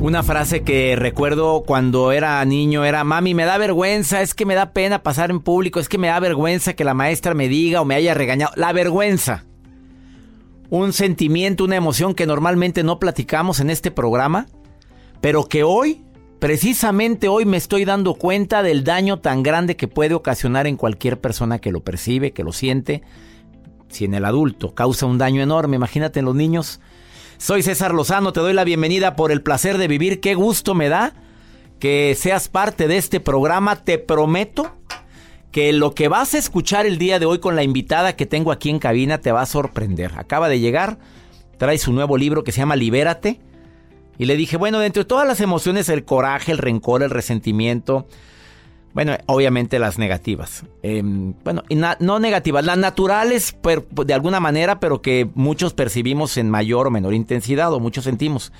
Una frase que recuerdo cuando era niño era, mami, me da vergüenza, es que me da pena pasar en público, es que me da vergüenza que la maestra me diga o me haya regañado. La vergüenza. Un sentimiento, una emoción que normalmente no platicamos en este programa, pero que hoy, precisamente hoy me estoy dando cuenta del daño tan grande que puede ocasionar en cualquier persona que lo percibe, que lo siente. Si en el adulto causa un daño enorme, imagínate en los niños soy César Lozano, te doy la bienvenida por el placer de vivir. Qué gusto me da que seas parte de este programa. Te prometo que lo que vas a escuchar el día de hoy con la invitada que tengo aquí en cabina te va a sorprender. Acaba de llegar, trae su nuevo libro que se llama Libérate. Y le dije, bueno, dentro de todas las emociones, el coraje, el rencor, el resentimiento, bueno, obviamente las negativas. Em, bueno, no negativas, las naturales de alguna manera, pero que muchos percibimos en mayor o menor intensidad o muchos sentimos.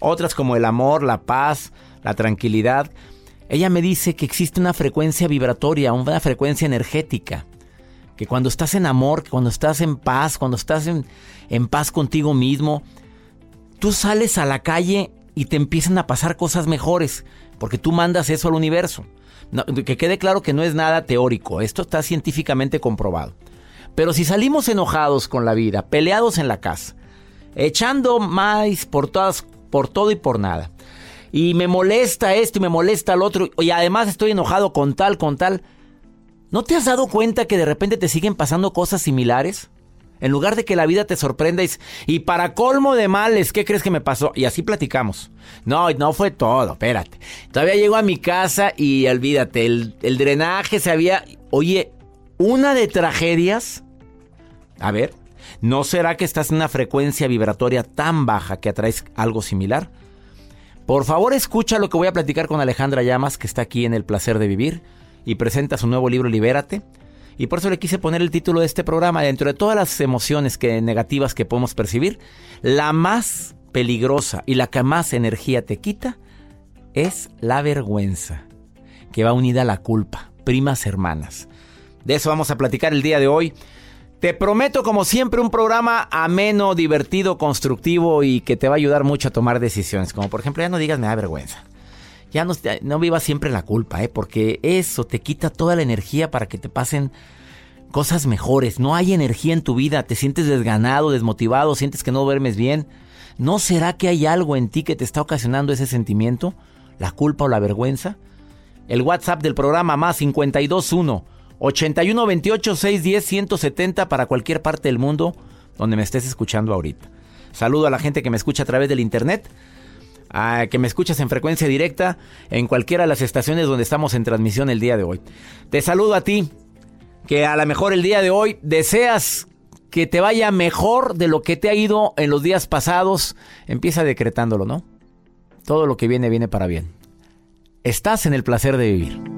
Otras como el amor, la paz, la tranquilidad. Ella me dice que existe una frecuencia vibratoria, una frecuencia energética. Que cuando estás en amor, cuando estás en paz, cuando estás en, en paz contigo mismo, tú sales a la calle y te empiezan a pasar cosas mejores, porque tú mandas eso al universo que quede claro que no es nada teórico, esto está científicamente comprobado. Pero si salimos enojados con la vida, peleados en la casa, echando más por todas, por todo y por nada, y me molesta esto y me molesta el otro, y además estoy enojado con tal, con tal, ¿no te has dado cuenta que de repente te siguen pasando cosas similares? En lugar de que la vida te sorprenda y, para colmo de males, ¿qué crees que me pasó? Y así platicamos. No, no fue todo, espérate. Todavía llego a mi casa y olvídate, el, el drenaje se había... Oye, una de tragedias... A ver, ¿no será que estás en una frecuencia vibratoria tan baja que atraes algo similar? Por favor, escucha lo que voy a platicar con Alejandra Llamas, que está aquí en El Placer de Vivir, y presenta su nuevo libro Libérate. Y por eso le quise poner el título de este programa, dentro de todas las emociones que, negativas que podemos percibir, la más peligrosa y la que más energía te quita es la vergüenza, que va unida a la culpa, primas hermanas. De eso vamos a platicar el día de hoy. Te prometo, como siempre, un programa ameno, divertido, constructivo y que te va a ayudar mucho a tomar decisiones. Como por ejemplo, ya no digas me da vergüenza. Ya no, no vivas siempre la culpa, ¿eh? porque eso te quita toda la energía para que te pasen cosas mejores. No hay energía en tu vida, te sientes desganado, desmotivado, sientes que no duermes bien. ¿No será que hay algo en ti que te está ocasionando ese sentimiento? ¿La culpa o la vergüenza? El WhatsApp del programa más 521 8128 610 170 para cualquier parte del mundo donde me estés escuchando ahorita. Saludo a la gente que me escucha a través del internet, a que me escuchas en frecuencia directa en cualquiera de las estaciones donde estamos en transmisión el día de hoy. Te saludo a ti, que a lo mejor el día de hoy deseas que te vaya mejor de lo que te ha ido en los días pasados. Empieza decretándolo, ¿no? Todo lo que viene viene para bien. Estás en el placer de vivir.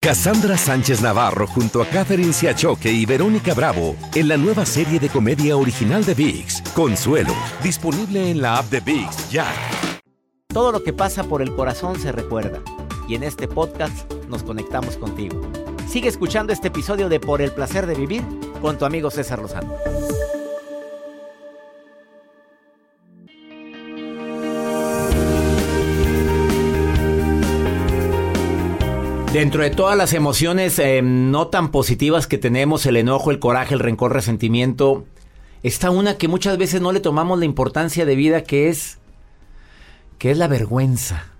Cassandra Sánchez Navarro junto a Catherine Siachoque y Verónica Bravo en la nueva serie de comedia original de VIX, Consuelo, disponible en la app de VIX ya. Todo lo que pasa por el corazón se recuerda y en este podcast nos conectamos contigo. Sigue escuchando este episodio de Por el placer de vivir con tu amigo César Lozano. Dentro de todas las emociones eh, no tan positivas que tenemos, el enojo, el coraje, el rencor, resentimiento, está una que muchas veces no le tomamos la importancia de vida que es que es la vergüenza.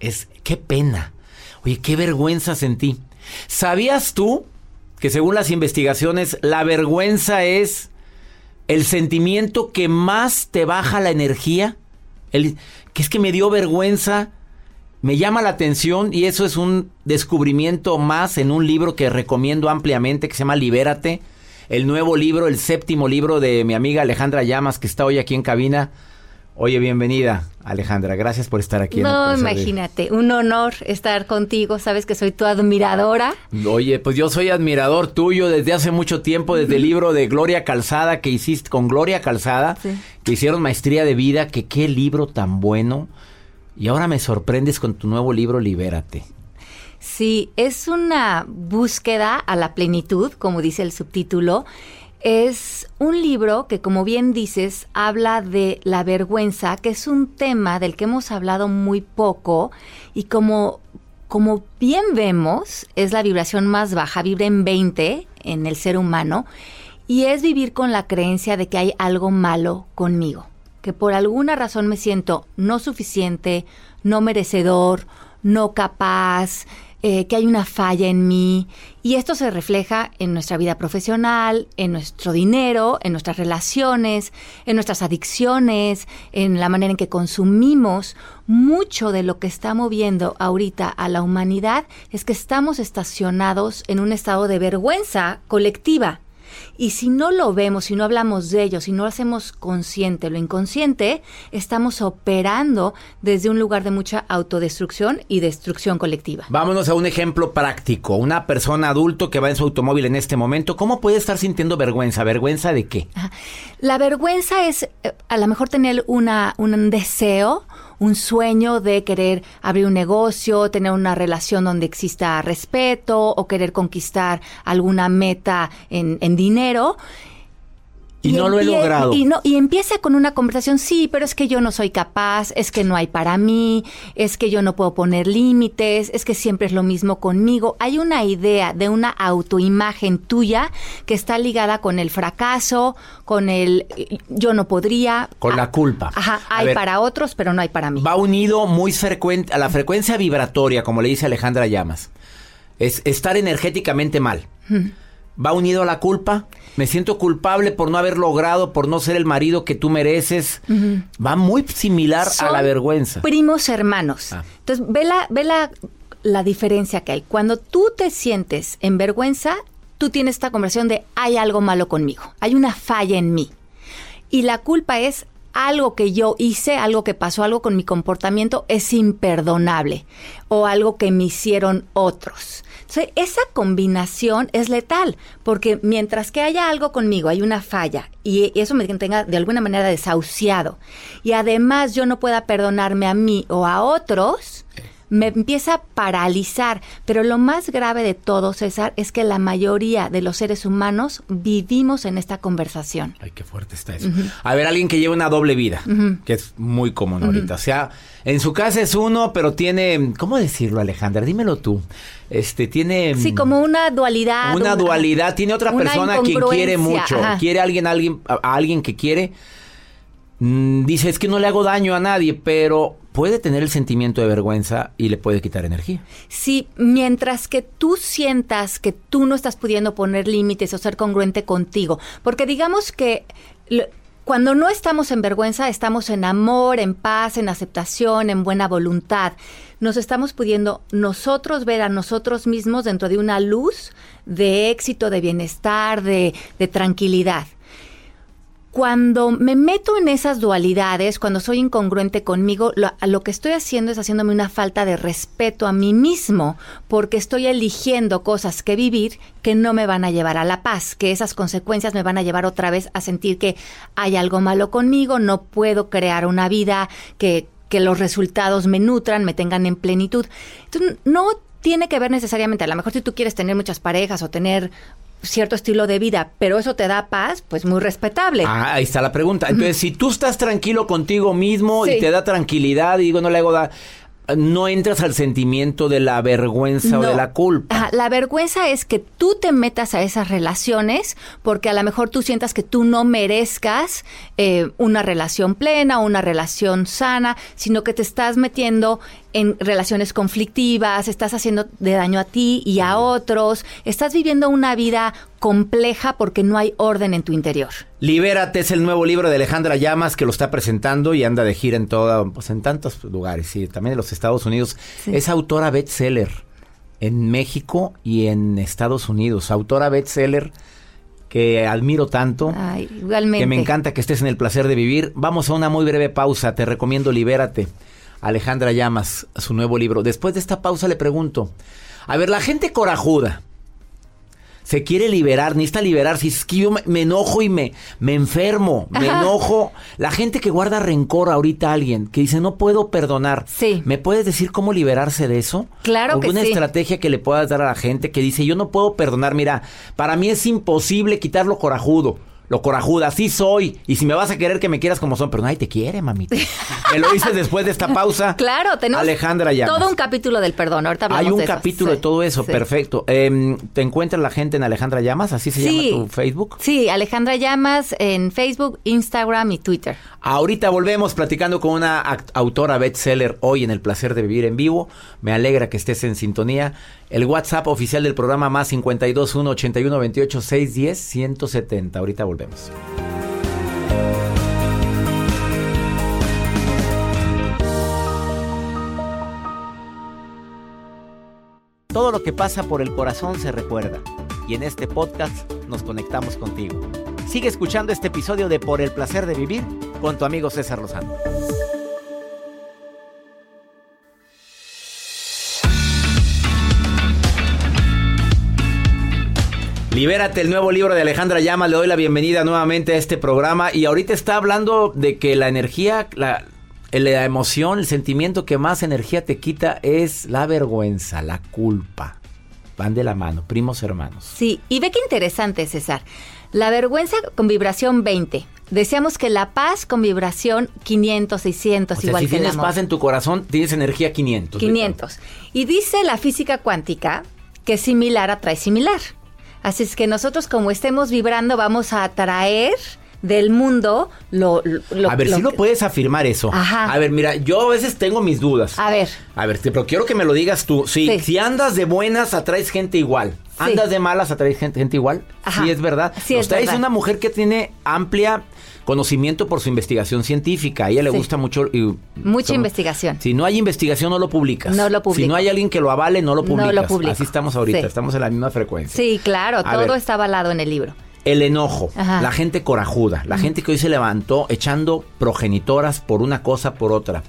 Es qué pena. Oye, qué vergüenza sentí. ¿Sabías tú que según las investigaciones la vergüenza es el sentimiento que más te baja la energía? El, que es que me dio vergüenza me llama la atención y eso es un descubrimiento más en un libro que recomiendo ampliamente que se llama Libérate, el nuevo libro, el séptimo libro de mi amiga Alejandra Llamas que está hoy aquí en cabina. Oye, bienvenida, Alejandra. Gracias por estar aquí. No, imagínate, un honor estar contigo. Sabes que soy tu admiradora. Oye, pues yo soy admirador tuyo desde hace mucho tiempo, desde el libro de Gloria Calzada que hiciste con Gloria Calzada, que hicieron maestría de vida. Que qué libro tan bueno. Y ahora me sorprendes con tu nuevo libro Libérate. Sí, es una búsqueda a la plenitud, como dice el subtítulo. Es un libro que, como bien dices, habla de la vergüenza, que es un tema del que hemos hablado muy poco y como, como bien vemos, es la vibración más baja, vibra en 20 en el ser humano, y es vivir con la creencia de que hay algo malo conmigo que por alguna razón me siento no suficiente, no merecedor, no capaz, eh, que hay una falla en mí. Y esto se refleja en nuestra vida profesional, en nuestro dinero, en nuestras relaciones, en nuestras adicciones, en la manera en que consumimos. Mucho de lo que está moviendo ahorita a la humanidad es que estamos estacionados en un estado de vergüenza colectiva. Y si no lo vemos, si no hablamos de ello, si no lo hacemos consciente, lo inconsciente, estamos operando desde un lugar de mucha autodestrucción y destrucción colectiva. Vámonos a un ejemplo práctico. Una persona adulto que va en su automóvil en este momento, ¿cómo puede estar sintiendo vergüenza? ¿Vergüenza de qué? La vergüenza es eh, a lo mejor tener una, un deseo un sueño de querer abrir un negocio, tener una relación donde exista respeto o querer conquistar alguna meta en, en dinero. Y, no lo he logrado. Y, no, y empieza con una conversación, sí, pero es que yo no soy capaz, es que no hay para mí, es que yo no puedo poner límites, es que siempre es lo mismo conmigo. Hay una idea de una autoimagen tuya que está ligada con el fracaso, con el yo no podría. Con la culpa. Ajá, hay para otros, pero no hay para mí. Va unido muy frecuente a la frecuencia vibratoria, como le dice Alejandra Llamas. Es estar energéticamente mal va unido a la culpa. Me siento culpable por no haber logrado, por no ser el marido que tú mereces. Va muy similar a la vergüenza. Primos hermanos. Ah. Entonces, ve, la, ve la, la diferencia que hay. Cuando tú te sientes en vergüenza, tú tienes esta conversación de hay algo malo conmigo, hay una falla en mí. Y la culpa es algo que yo hice, algo que pasó, algo con mi comportamiento es imperdonable o algo que me hicieron otros. Esa combinación es letal, porque mientras que haya algo conmigo, hay una falla, y eso me tenga de alguna manera desahuciado, y además yo no pueda perdonarme a mí o a otros, me empieza a paralizar. Pero lo más grave de todo, César, es que la mayoría de los seres humanos vivimos en esta conversación. Ay, qué fuerte está eso. A ver, alguien que lleva una doble vida, que es muy común ahorita. O sea, en su casa es uno, pero tiene, ¿cómo decirlo, Alejandra? Dímelo tú. Este tiene Sí, como una dualidad. una dualidad, tiene otra persona a quien quiere mucho, quiere a alguien, alguien a alguien que quiere mm, dice, es que no le hago daño a nadie, pero puede tener el sentimiento de vergüenza y le puede quitar energía. Sí, mientras que tú sientas que tú no estás pudiendo poner límites o ser congruente contigo, porque digamos que cuando no estamos en vergüenza, estamos en amor, en paz, en aceptación, en buena voluntad. Nos estamos pudiendo nosotros ver a nosotros mismos dentro de una luz de éxito, de bienestar, de, de tranquilidad cuando me meto en esas dualidades, cuando soy incongruente conmigo, lo, que estoy haciendo es haciéndome una falta de respeto a mí mismo, porque estoy eligiendo cosas que vivir que no me van a llevar a la paz, que esas consecuencias me van a llevar otra vez a sentir que hay algo malo conmigo, no puedo crear una vida que, que los resultados me nutran, me tengan en plenitud. Entonces, no tiene que ver necesariamente, a lo mejor si tú quieres tener muchas parejas o tener cierto estilo de vida, pero eso te da paz, pues muy respetable. Ah, ahí está la pregunta. Entonces, si tú estás tranquilo contigo mismo y te da tranquilidad, y digo, no le hago da no entras al sentimiento de la vergüenza o de la culpa. la vergüenza es que tú te metas a esas relaciones porque a lo mejor tú sientas que tú no merezcas eh, una relación plena, una relación sana, sino que te estás metiendo en relaciones conflictivas, estás haciendo de daño a ti y a otros, estás viviendo una vida compleja porque no hay orden en tu interior. Libérate es el nuevo libro de Alejandra Llamas que lo está presentando y anda de gira en toda, pues en tantos lugares, y también en los Estados Unidos. Es autora bestseller en México y en Estados Unidos. Autora bestseller que admiro tanto. igualmente. Que me encanta que estés en el placer de vivir. Vamos a una muy breve pausa. Te recomiendo Libérate. Alejandra Llamas, su nuevo libro. Después de esta pausa le pregunto, a ver, la gente corajuda se quiere liberar, necesita liberar. Si es que yo me, enojo y me, me enfermo, me enojo. La gente que guarda rencor ahorita a alguien, que dice no puedo perdonar. Sí. ¿Me puedes decir cómo liberarse de eso? Claro que sí. estrategia que le puedas dar a la gente que dice yo no puedo perdonar? Mira, para mí es imposible quitarlo corajudo lo corajuda, así soy. Y si me vas a querer, que me quieras como son. Pero nadie te quiere, mamita. me lo dices después de esta pausa. Claro, tenemos Alejandra Llamas. todo un capítulo del perdón. Ahorita hablamos Hay un capítulo de todo eso, perfecto. Em, ¿Te encuentra la gente en Alejandra Llamas? ¿Así se llama tu Facebook? Sí, Alejandra Llamas en Facebook, Instagram y Twitter. Ahorita volvemos platicando con una autora bestseller hoy en El Placer de Vivir en Vivo. Me alegra que estés en sintonía. El WhatsApp oficial del programa más 521 81 28 610 170. Ahorita volvemos. Todo lo que pasa por el corazón se recuerda y en este podcast nos conectamos contigo. Sigue escuchando este episodio de Por el placer de vivir con tu amigo César Lozano. Libérate, el nuevo libro de Alejandra Llamas. Le doy la bienvenida nuevamente a este programa. Y ahorita está hablando de que la energía, la, la emoción, el sentimiento que más energía te quita es la vergüenza, la culpa. Van de la mano, primos hermanos. Sí, y ve qué interesante, César. La vergüenza con vibración 20. Deseamos que la paz con vibración 500, 600, o sea, igual si que tienes el amor. paz en tu corazón, tienes energía 500. 500. Y dice la física cuántica que similar atrae similar. Así es que nosotros como estemos vibrando vamos a atraer del mundo lo, lo A ver, lo si lo que- puedes afirmar eso. Ajá. A ver, mira, yo a veces tengo mis dudas. A ver, A ver, pero quiero que me lo digas tú. Sí, Sí. si andas de buenas, atraes gente igual. Andas de malas, atraes gente, gente igual. Ajá. Sí, es verdad. Sí, es Usted es una mujer que tiene amplia conocimiento por su investigación científica. A ella le Sí. gusta mucho. y- mucha son- investigación. Si no hay investigación, no lo publicas. No lo publico. Si no hay alguien que lo avale, no lo No lo publicas. Así estamos ahorita, Sí. estamos en la misma frecuencia. Sí, claro, A todo ver. está avalado en el libro. el enojo, la gente corajuda, la gente que hoy se levantó echando progenitoras por una cosa, por otra.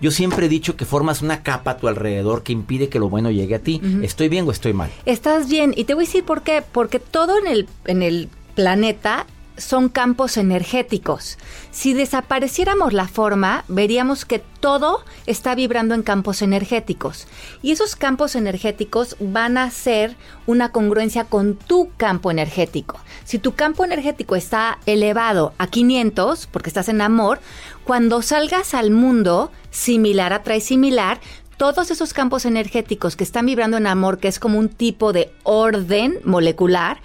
Yo siempre he dicho que formas una capa a tu alrededor que impide que lo bueno llegue a ti. ¿Estoy bien o estoy mal? Estás bien. Y te voy a decir por qué. Porque todo en el, en el planeta son campos energéticos. Si desapareciéramos la forma, veríamos que todo está vibrando en campos energéticos. Y esos campos energéticos van a ser una congruencia con tu campo energético. Si tu campo energético está elevado a 500, porque estás en amor, cuando salgas al mundo, similar atrae similar, todos esos campos energéticos que están vibrando en amor, que es como un tipo de orden molecular,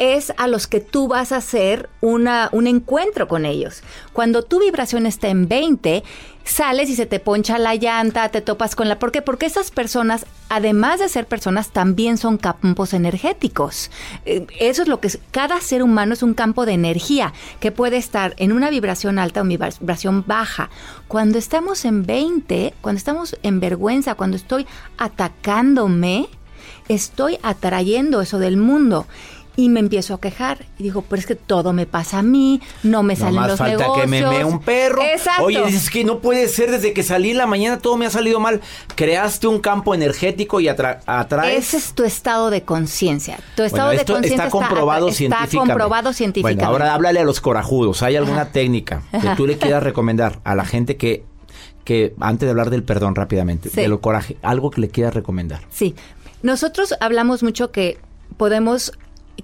es a los que tú vas a hacer una, un encuentro con ellos. Cuando tu vibración está en 20, sales y se te poncha la llanta, te topas con la... ¿Por qué? Porque esas personas, además de ser personas, también son campos energéticos. Eh, eso es lo que es... Cada ser humano es un campo de energía que puede estar en una vibración alta o vibración baja. Cuando estamos en 20, cuando estamos en vergüenza, cuando estoy atacándome, estoy atrayendo eso del mundo y me empiezo a quejar. Y digo, pero es que todo me pasa a mí, no me salen los falta que me mee un perro. Exacto. Oye, dices que no puede ser, desde que salí en la mañana todo me ha salido mal. Creaste un campo energético y atra atraes... Ese es tu estado de conciencia. Tu estado de conciencia está comprobado está, científicamente. Está comprobado científicamente. Bueno, ahora háblale a los corajudos. ¿Hay alguna técnica que tú le quieras recomendar a la gente que que antes de hablar del perdón rápidamente, de lo coraje, algo que le quieras recomendar? Sí. Nosotros hablamos mucho que podemos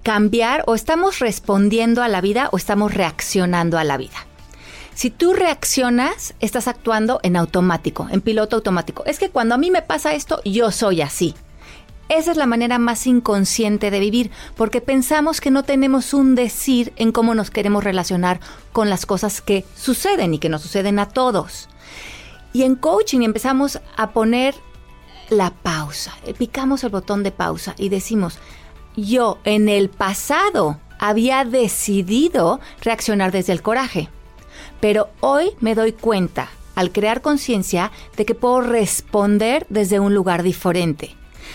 cambiar o estamos respondiendo a la vida o estamos reaccionando a la vida. Si tú reaccionas, estás actuando en automático, en piloto automático. Es que cuando a mí me pasa esto, yo soy así. Esa es la manera más inconsciente de vivir, porque pensamos que no tenemos un decir en cómo nos queremos relacionar con las cosas que suceden y que nos suceden a todos. Y en coaching empezamos a poner la pausa, picamos el botón de pausa y decimos, yo en el pasado había decidido reaccionar desde el coraje, pero hoy me doy cuenta, al crear conciencia, de que puedo responder desde un lugar diferente.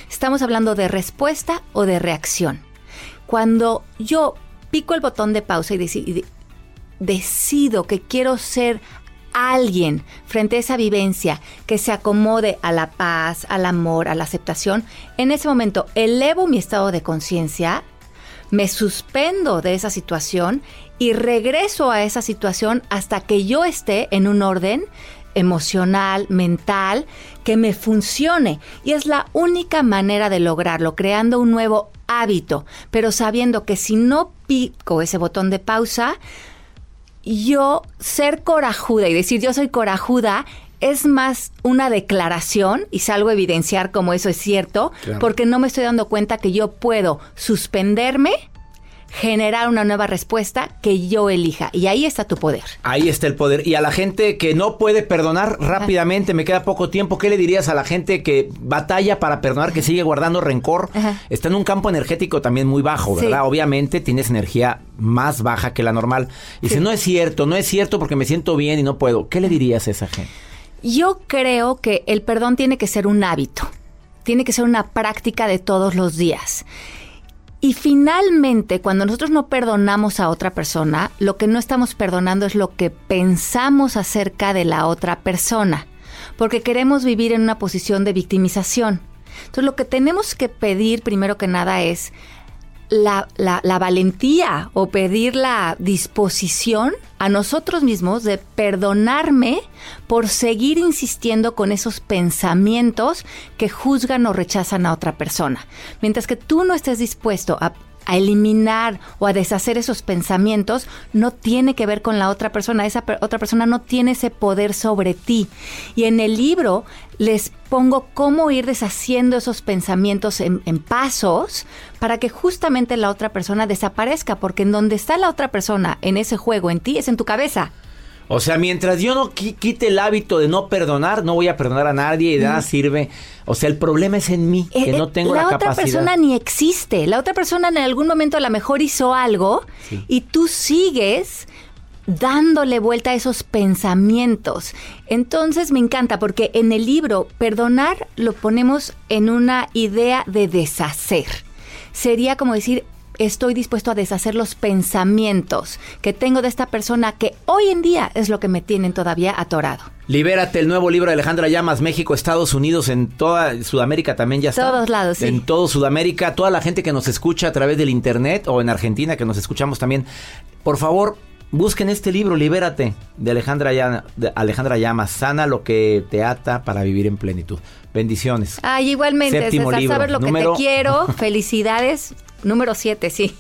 Estamos hablando de respuesta o de reacción. Cuando yo pico el botón de pausa y, decido que quiero ser alguien frente a esa vivencia que se acomode a la paz, al amor, a la aceptación, en ese momento elevo mi estado de conciencia, me suspendo de esa situación y regreso a esa situación hasta que yo esté en un orden emocional, mental, que me funcione. Y es la única manera de lograrlo, creando un nuevo hábito, pero sabiendo que si no pico ese botón de pausa, yo ser corajuda y decir yo soy corajuda es más una declaración y salgo a evidenciar como eso es cierto, porque no me estoy dando cuenta que yo puedo suspenderme generar una nueva respuesta que yo elija. Y ahí está tu poder. Ahí está el poder. Y a la gente que no puede perdonar rápidamente, me queda poco tiempo, ¿qué le dirías a la gente que batalla para perdonar, que sigue guardando rencor? Está en un campo energético también muy bajo, ¿verdad? Obviamente tienes energía más baja que la normal. Y si no es cierto, no es cierto porque me siento bien y no puedo. ¿Qué le dirías a esa gente? Yo creo que el perdón tiene que ser un hábito. Tiene que ser una práctica de todos los días. Y finalmente, cuando nosotros no perdonamos a otra persona, lo que no estamos perdonando es lo que pensamos acerca de la otra persona, porque queremos vivir en una posición de victimización. Entonces, lo que tenemos que pedir primero que nada es la, la, valentía o pedir la disposición a nosotros mismos de perdonarme por seguir insistiendo con esos pensamientos que juzgan o rechazan a otra persona. Mientras que tú no estés dispuesto a a eliminar o a deshacer esos pensamientos no tiene que ver con la otra persona. Esa otra persona no tiene ese poder sobre ti. Y en el libro les pongo cómo ir deshaciendo esos pensamientos en, en, pasos para que justamente la otra persona desaparezca, porque en donde está la otra persona en ese juego, en ti, es en tu cabeza. O sea, mientras yo no quite el hábito de no perdonar, no voy a perdonar a nadie y de nada sirve. O sea, el problema es en mí, que eh, no tengo la, capacidad. La otra persona ni existe. La otra persona en algún momento a lo mejor hizo algo y tú sigues dándole vuelta a esos pensamientos. Entonces me encanta porque en el libro perdonar lo ponemos en una idea de deshacer. Sería como decir, estoy dispuesto a deshacer los pensamientos que tengo de esta persona que hoy en día es lo que me tienen todavía atorado. Libérate, el nuevo libro de Alejandra Llamas, México, Estados Unidos, en toda Sudamérica también ya está. Todos lados, sí. En todo Sudamérica, toda la gente que nos escucha a través del internet o en Argentina que nos escuchamos también. Por favor, busquen este libro, Libérate, de Alejandra, de Alejandra Llamas. Sana lo que te ata para vivir en plenitud. Bendiciones. Ay, igualmente, Séptimo César, libro, sabes lo número- que te quiero. Felicidades. Número 7, sí.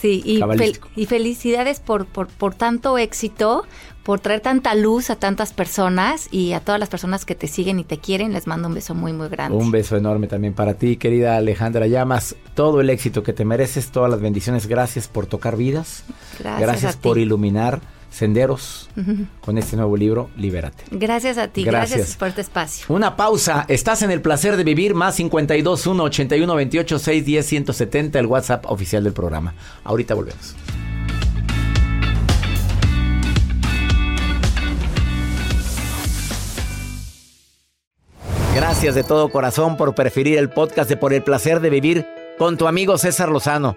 Sí, y, fel- y felicidades por, por, por tanto éxito, por traer tanta luz a tantas personas y a todas las personas que te siguen y te quieren. Les mando un beso muy, muy grande. Un beso enorme también para ti, querida Alejandra Llamas. Todo el éxito que te mereces, todas las bendiciones. Gracias por tocar vidas. Gracias ti. por iluminar senderos con este nuevo libro, Libérate. Gracias a ti, Gracias. gracias, por este espacio. Una pausa. Estás en el placer de vivir. Más 52 1 81 28 610 170, el WhatsApp oficial del programa. Ahorita volvemos. Gracias de todo corazón por preferir el podcast de Por el placer de vivir con tu amigo César Lozano.